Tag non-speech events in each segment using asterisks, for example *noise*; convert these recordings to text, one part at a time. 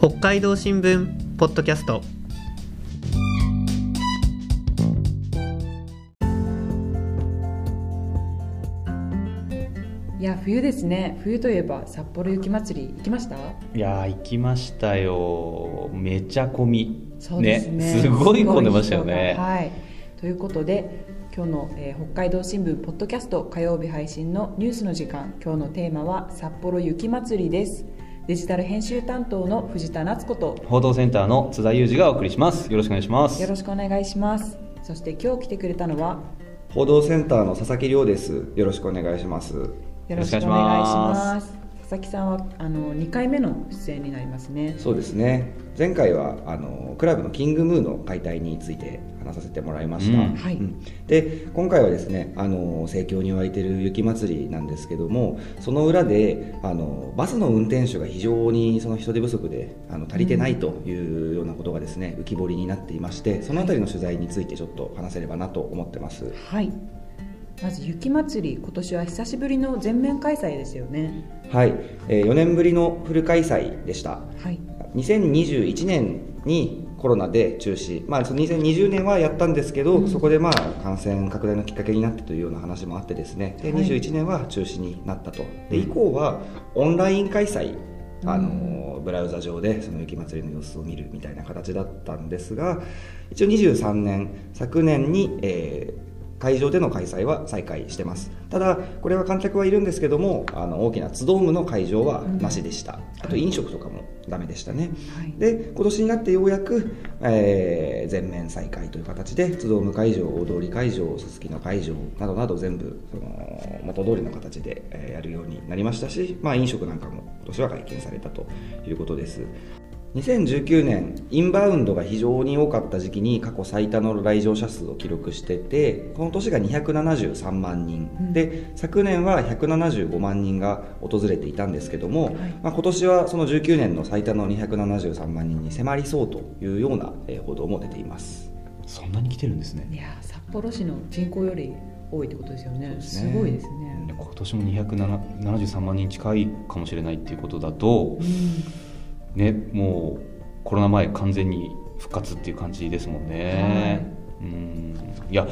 北海道新聞ポッドキャスト。いや冬ですね。冬といえば札幌雪まつり行きました？いやー行きましたよ。めちゃ混み。そうですね。すごい混んでましたよね。はい。ということで今日の、えー北海道新聞ポッドキャスト火曜日配信のニュースの時間。今日のテーマは札幌雪まつりですデジタル編集担当の藤田夏子と。報道センターの津田裕二がお送りします。よろしくお願いします。よろしくお願いします。そして今日来てくれたのは。報道センターの佐々木亮です。よろしくお願いします。よろしくお願いします。佐々木さんはあの2回目の出演になりますね。そうですね。前回はあのクラブのキングムーの解体について話させてもらいました。うん。はい。うんで今回はですね、あの盛況に沸いてる雪まつりなんですけども、その裏であのバスの運転手が非常にその人手不足であの足りてないというようなことがですね浮き彫りになっていまして、そのあたりの取材についてちょっと話せればなと思ってます。はい。まず雪まつり今年は久しぶりの全面開催ですよね。はい、え4年ぶりのフル開催でした。はい。2021年にコロナで中止、まあ、その2020年はやったんですけど、そこでまあ感染拡大のきっかけになったというような話もあってですね。ではい。21年は中止になったと。で以降はオンライン開催あのブラウザ上でその雪まつりの様子を見るみたいな形だったんですが一応23年昨年に、えー会場での開催は再開してます。ただこれは観客はいるんですけどもあの大きなツドームの会場はなしでした、あと飲食とかもダメでしたね、はい。で今年になってようやく、えー全面再開という形でツドーム会場大通会場すすきの会場などなど全部その元通りの形で、えーやるようになりましたし、まあ、飲食なんかも今年は解禁されたということです2019年インバウンドが非常に多かった時期に過去最多の来場者数を記録しててこの年が273万人、うん。で昨年は175万人が訪れていたんですけども、はい。まあ、今年はその19年の最多の273万人に迫りそうというようなえー報道も出ています。そんなに来てるんですいねやー札幌市の人口より多いってことですよね。すそうですね。ごいですね。今年も273万人近いかもしれないっていうことだとうんねもうコロナ前完全に復活っていう感じですもんね、うん。いや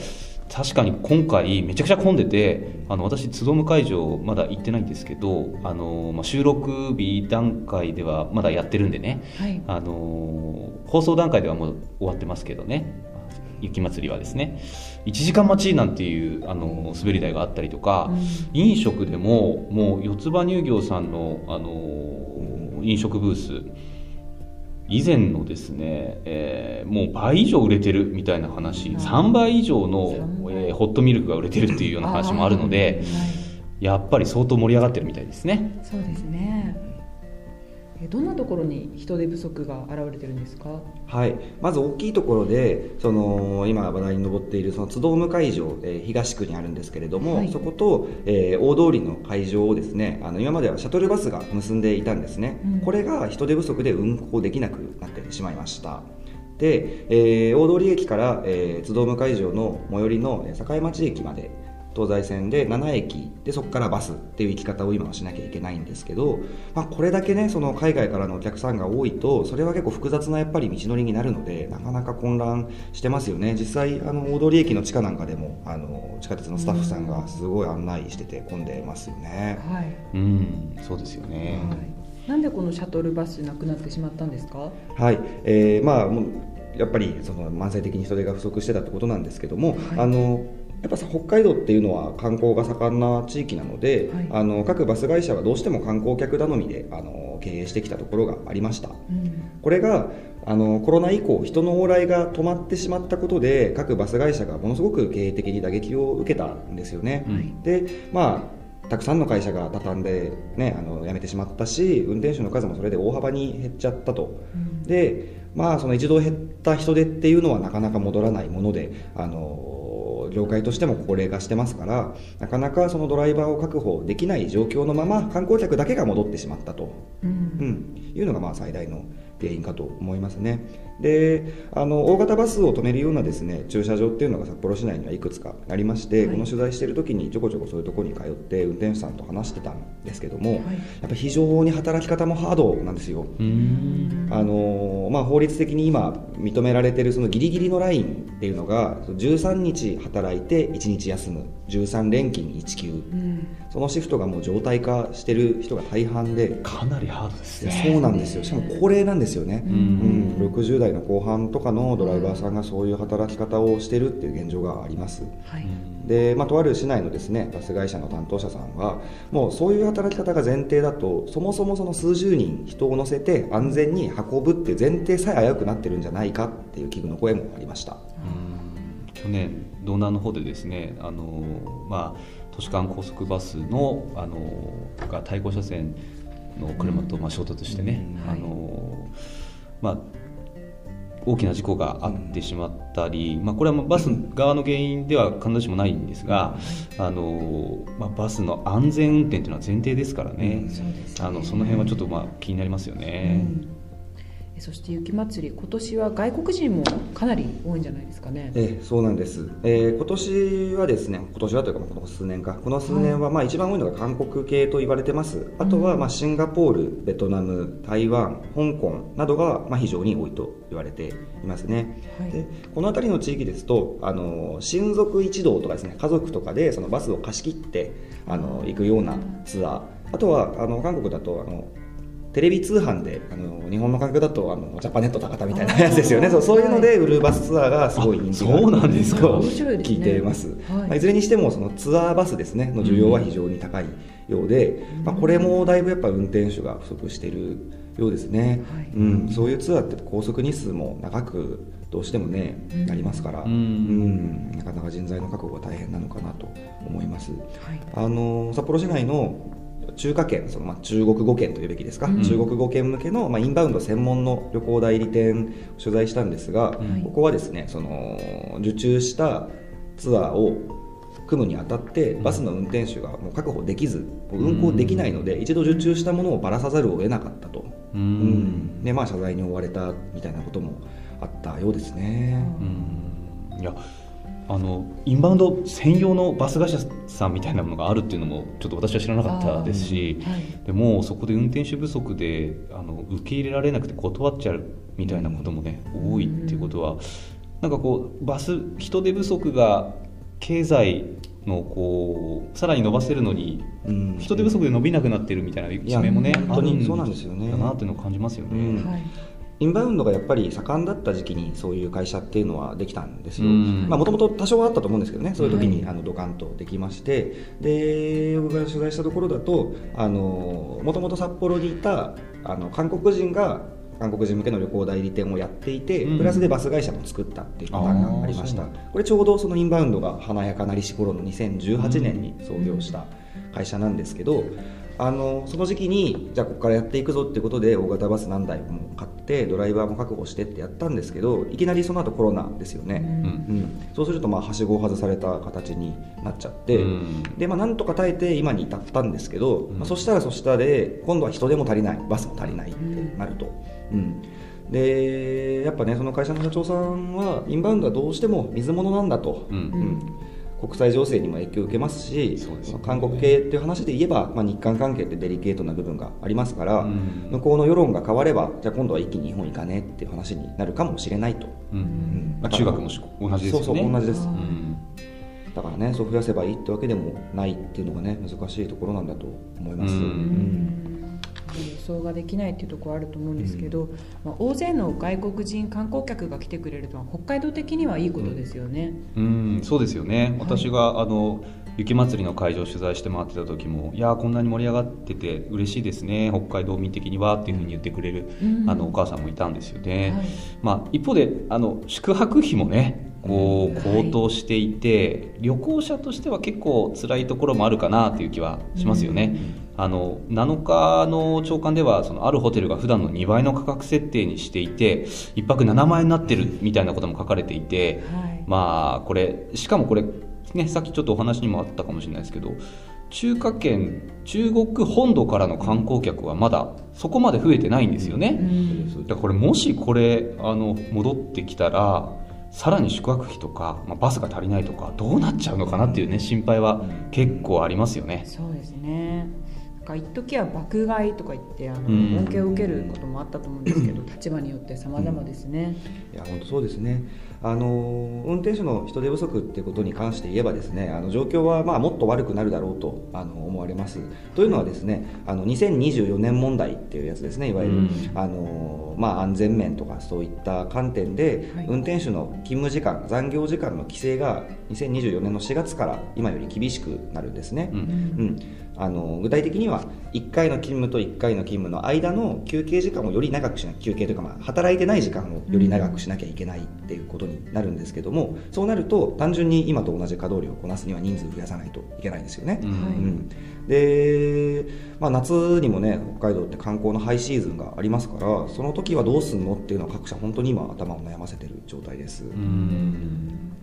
確かに今回めちゃくちゃ混んでてあの私ツドーム会場まだ行ってないんですけどあの、まあ、収録日段階ではまだやってるんでね。はい。あの放送段階ではもう終わってますけどね。雪まつりはですね。1時間待ちなんていうあの滑り台があったりとか、飲食でももう四つ葉乳業さんのあの飲食ブース。以前のですね、えーもう倍以上売れてるみたいな話。はい。3倍以上の3、倍。えーホットミルクが売れてるっていうような話もあるのではい。やっぱり相当盛り上がってるみたいですね。そうですね。えどんなところに人手不足が現れてるんですか？はい、まず大きいところでその今話題に上っているその津ドーム会場、えー東区にあるんですけれども、はい。そこと、えー大通りの会場をですねあの今まではシャトルバスが結んでいたんですね、うん。これが人手不足で運行できなくなってしまいました。で、えー大通駅から、えー津ドーム会場の最寄りのえー境町駅まで東西線で7駅でそこからバスっていう行き方を今はしなきゃいけないんですけど、まあ、これだけねその海外からのお客さんが多いとそれは結構複雑なやっぱり道のりになるのでなかなか混乱してますよね。実際あの大通駅の地下なんかでもあの地下鉄のスタッフさんがすごい案内してて混んでますよね。はい、うん、そうですよね。はい、なんでこのシャトルバスなくなってしまったんですか？はい、えーまあもうやっぱりその慢性的に人手が不足してたってことなんですけども、はい。あのやっぱさ北海道っていうのは観光が盛んな地域なので、はいあの各バス会社はどうしても観光客頼みであの経営してきたところがありました。うんこれがあのコロナ以降人の往来が止まってしまったことで各バス会社がものすごく経営的に打撃を受けたんですよね。うんでまあたくさんの会社が畳んで、ね、あの辞めてしまったし運転手の数もそれで大幅に減っちゃったと。うんでまあその一度減った人手っていうのはなかなか戻らないものであの業界としても高齢化してますからなかなかそのドライバーを確保できない状況のまま観光客だけが戻ってしまったと、うん。うん、いうのがまあ最大の原因かと思いますねであの大型バスを止めるようなですね駐車場っていうのが札幌市内にはいくつかありまして、はい。この取材している時にちょこちょこそういうところに通って運転手さんと話してたんですけども、はい。やっぱ非常に働き方もハードなんですよ。あのまあ、法律的に今認められているそのギリギリのラインっていうのが13日働いて1日休む。13連勤1休。うん。そのシフトがもう常態化してる人が大半で。かなりハードですね。そうなんですよ。しかも高齢なんですよね、ううん。ん、60代の後半とかのドライバーさんがそういう働き方をしてるっていう現状があります。はい。で、まあ、とある市内のですねバス会社の担当者さんはもうそういう働き方が前提だとそもそもその数十人人を乗せて安全に運ぶっていう前提さえ危うくなってるんじゃないかっていう危惧の声もありました。うん。去年道南の方でですねあの、まあ、都市間高速バスのあのが対向車線の車とまあ衝突してね、うん。はい。あのまあ、大きな事故があってしまったり、まあ、これはまあバス側の原因では必ずしもないんですが、あのまあ、バスの安全運転というのは前提ですからね、そうですね。あのその辺はちょっとまあ気になりますよね。うん。えそして雪まつり今年は外国人もかなり多いんじゃないですかね。ええそうなんです、えー今年はですね今年はというかまあこの数年か。この数年はまあ一番多いのが韓国系と言われてます。あとはまあシンガポールベトナム台湾香港などがまあ非常に多いと言われていますね、はい。でこの辺りの地域ですとあの親族一同とかですね家族とかでそのバスを貸し切ってあの行くようなツアー。あとはあの韓国だとあのテレビ通販であの日本の感覚だとあのジャパネット高田みたいなやつですよね。そうそういうので売るバスツアーがすごい人気がそうなんですか。と面白いですね。聞いています、はい。まあ、いずれにしてもそのツアーバスですねの需要は非常に高いようで、まあ、これもだいぶやっぱ運転手が不足しているようですね、はい。うん、そういうツアーって高速日数も長くどうしてもね、うん。なりますから、うん。うん。なかなか人材の確保が大変なのかなと思います。はい。あの札幌市内の中華圏そのまあ中国語圏というべきですか、うん。中国語圏向けの、まあ、インバウンド専門の旅行代理店を取材したんですが、はい。ここはですねその受注したツアーを組むにあたってバスの運転手がもう確保できずもう運行できないので、一度受注したものをばらさざるを得なかったと、ううん。でまあ、謝罪に追われたみたいなこともあったようですね。うん。いやあのインバウンド専用のバス会社さんみたいなものがあるっていうのもちょっと私は知らなかったですし、はい。でもそこで運転手不足であの受け入れられなくて断っちゃうみたいなこともね、多いっていうことはなんかこうバス人手不足が経済のこうさらに伸ばせるのにうん。人手不足で伸びなくなってるみたいな一面もねいや本当にあるんそうなんですよね。だなっていうのを感じますよね。うん。はいインバウンドがやっぱり盛んだった時期にそういう会社っていうのはできたんですよ。うん。もともと多少はあったと思うんですけどねそういう時にはいあのドカンとできましてで僕が取材したところだともともと札幌にいたあの韓国人が韓国人向けの旅行代理店をやっていて、うん。プラスでバス会社も作ったっていうパターンがありました。これちょうどそのインバウンドが華やかなりし頃の2018年に創業した会社なんですけど、あのその時期にじゃあここからやっていくぞっていうことで大型バス何台も買ってドライバーも確保してってやったんですけどいきなりその後コロナですよね、うん。うん。そうするとまあはしごを外された形になっちゃって、うん。でまあ、なんとか耐えて今に至ったんですけど、ん。まあ、そしたらそしたで今度は人手も足りないバスも足りないってなると。うん。でやっぱねその会社の社長さんはインバウンドはどうしても水物なんだと、うん。うん国際情勢にも影響を受けますしすよね。韓国系っていう話で言えば、まあ、日韓関係ってデリケートな部分がありますから、うん。向こうの世論が変わればじゃあ今度は一気に日本行かねっていう話になるかもしれないと、うん。うん。まあ、中学もし同じですよね。そうそう同じです、だからねそう増やせばいいってわけでもないっていうのがね難しいところなんだと思います、うんうん予想ができないっていうところあると思うんですけど、まあ、大勢の外国人観光客が来てくれるのは北海道的にはいいことですよね。うん、そうですよね、私があの雪まつりの会場を取材して回ってた時もいやーこんなに盛り上がってて嬉しいですね北海道民的にはっていうふうに言ってくれる、うん。あのお母さんもいたんですよね、はい。まあ、一方であの宿泊費もねこうはい。高騰していて、旅行者としては結構辛いところもあるかなという気はしますよね、あの7日の朝刊ではそのあるホテルが普段の2倍の価格設定にしていて1泊7万円になってるみたいなことも書かれていて、はい。まあこれしかもこれねさっきちょっとお話にもあったかもしれないですけど中華圏中国本土からの観光客はまだそこまで増えてないんですよね、うん。だからこれもしこれあの戻ってきたらさらに宿泊費とか、まあ、バスが足りないとかどうなっちゃうのかなっていうね心配は結構ありますよね。そうですねか一時は爆買いとか言ってあの、うん。恩恵を受けることもあったと思うんですけど立場によって様々ですね、いや本当そうですね。あの運転手の人手不足っていうことに関して言えばですねあの状況はまあもっと悪くなるだろうとあの思われます。というのはですねあの2024年問題っていうやつですねいわゆる、うん。あのまあ、安全面とかそういった観点で、はい。運転手の勤務時間残業時間の規制が2024年の4月から今より厳しくなるんですね、うん。うん、あの具体的には1回の勤務と1回の勤務の間の休憩時間をより長くしな休憩というか、まあ、働いてない時間をより長くしなきゃいけないっていうことになるんですけどもそうなると単純に今と同じ稼働量をこなすには人数増やさないといけないんですよね。うんはいうんで、まあ、夏にもね北海道って観光のハイシーズンがありますからその時はどうすんのっていうのは各社本当に今頭を悩ませてる状態です。うん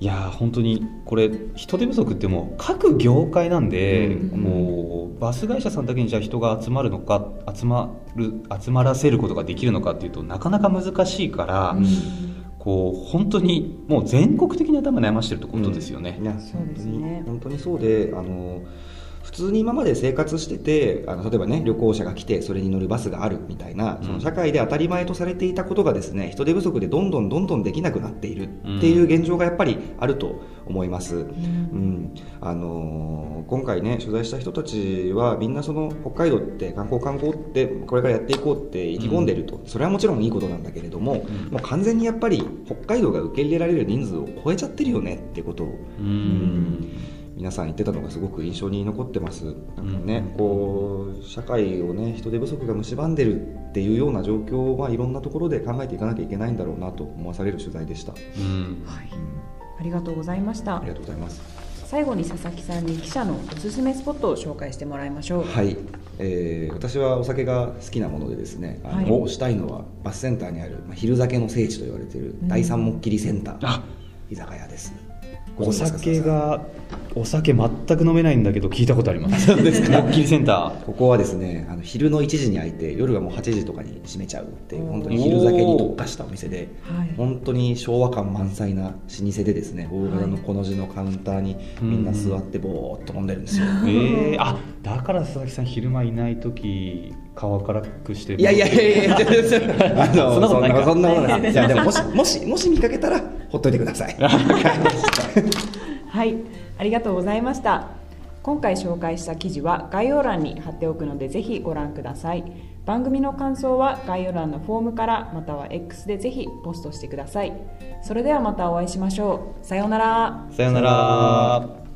いやー本当にこれ人手不足ってもう各業界なんで、うん。もうバス会社さんだけにじゃあ人が集まるのか集まる集まらせることができるのかっていうとなかなか難しいから、こう本当にもう全国的に頭悩ましてるってことですよね。いやそうですね。本当に。本当にそうであの普通に今まで生活しててあの例えばね旅行者が来てそれに乗るバスがあるみたいなその社会で当たり前とされていたことがですね人手不足でどんどんどんどんできなくなっているっていう現状がやっぱりあると思います。うん。あのー今回ね取材した人たちはみんなその北海道って観光観光ってこれからやっていこうって意気込んでると、それはもちろんいいことなんだけれども、もう完全にやっぱり北海道が受け入れられる人数を超えちゃってるよねってこと。をうん皆さん言ってたのがすごく印象に残ってます。なんかね、こう社会をね人手不足が蝕んでるっていうような状況はいろんなところで考えていかなきゃいけないんだろうなと思わされる取材でした、うん。はい、ありがとうございました。ありがとうございます。最後に佐々木さんに記者のおすすめスポットを紹介してもらいましょう。はい、えー私はお酒が好きなものでですねあの、はい。推したいのはバスセンターにある、まあ、昼酒の聖地と言われている第三木切りセンター、あ。居酒屋ですお酒がお酒全く飲めないんだけど聞いたことあります。*laughs* ですか？ドッキリセンター。ここはですねあの昼の1時に開いて夜はもう8時とかに閉めちゃうっていう本当に昼酒に特化したお店ではい本当に昭和感満載な老舗でですね大型のこの字のカウンターにみんな座ってぼーっと飲んでるんですよ、ええあだから佐々木さん昼間いない時顔辛くしていやいやいやいや *laughs* あのそんなことないかそんなことないいやでも *laughs* もしもしもし見かけたらほっといてくださいはい、ありがとうございました。今回紹介した記事は概要欄に貼っておくのでぜひご覧ください。番組の感想は概要欄のフォームからまたは X でぜひポストしてください。それではまたお会いしましょう。さようなら。さよなら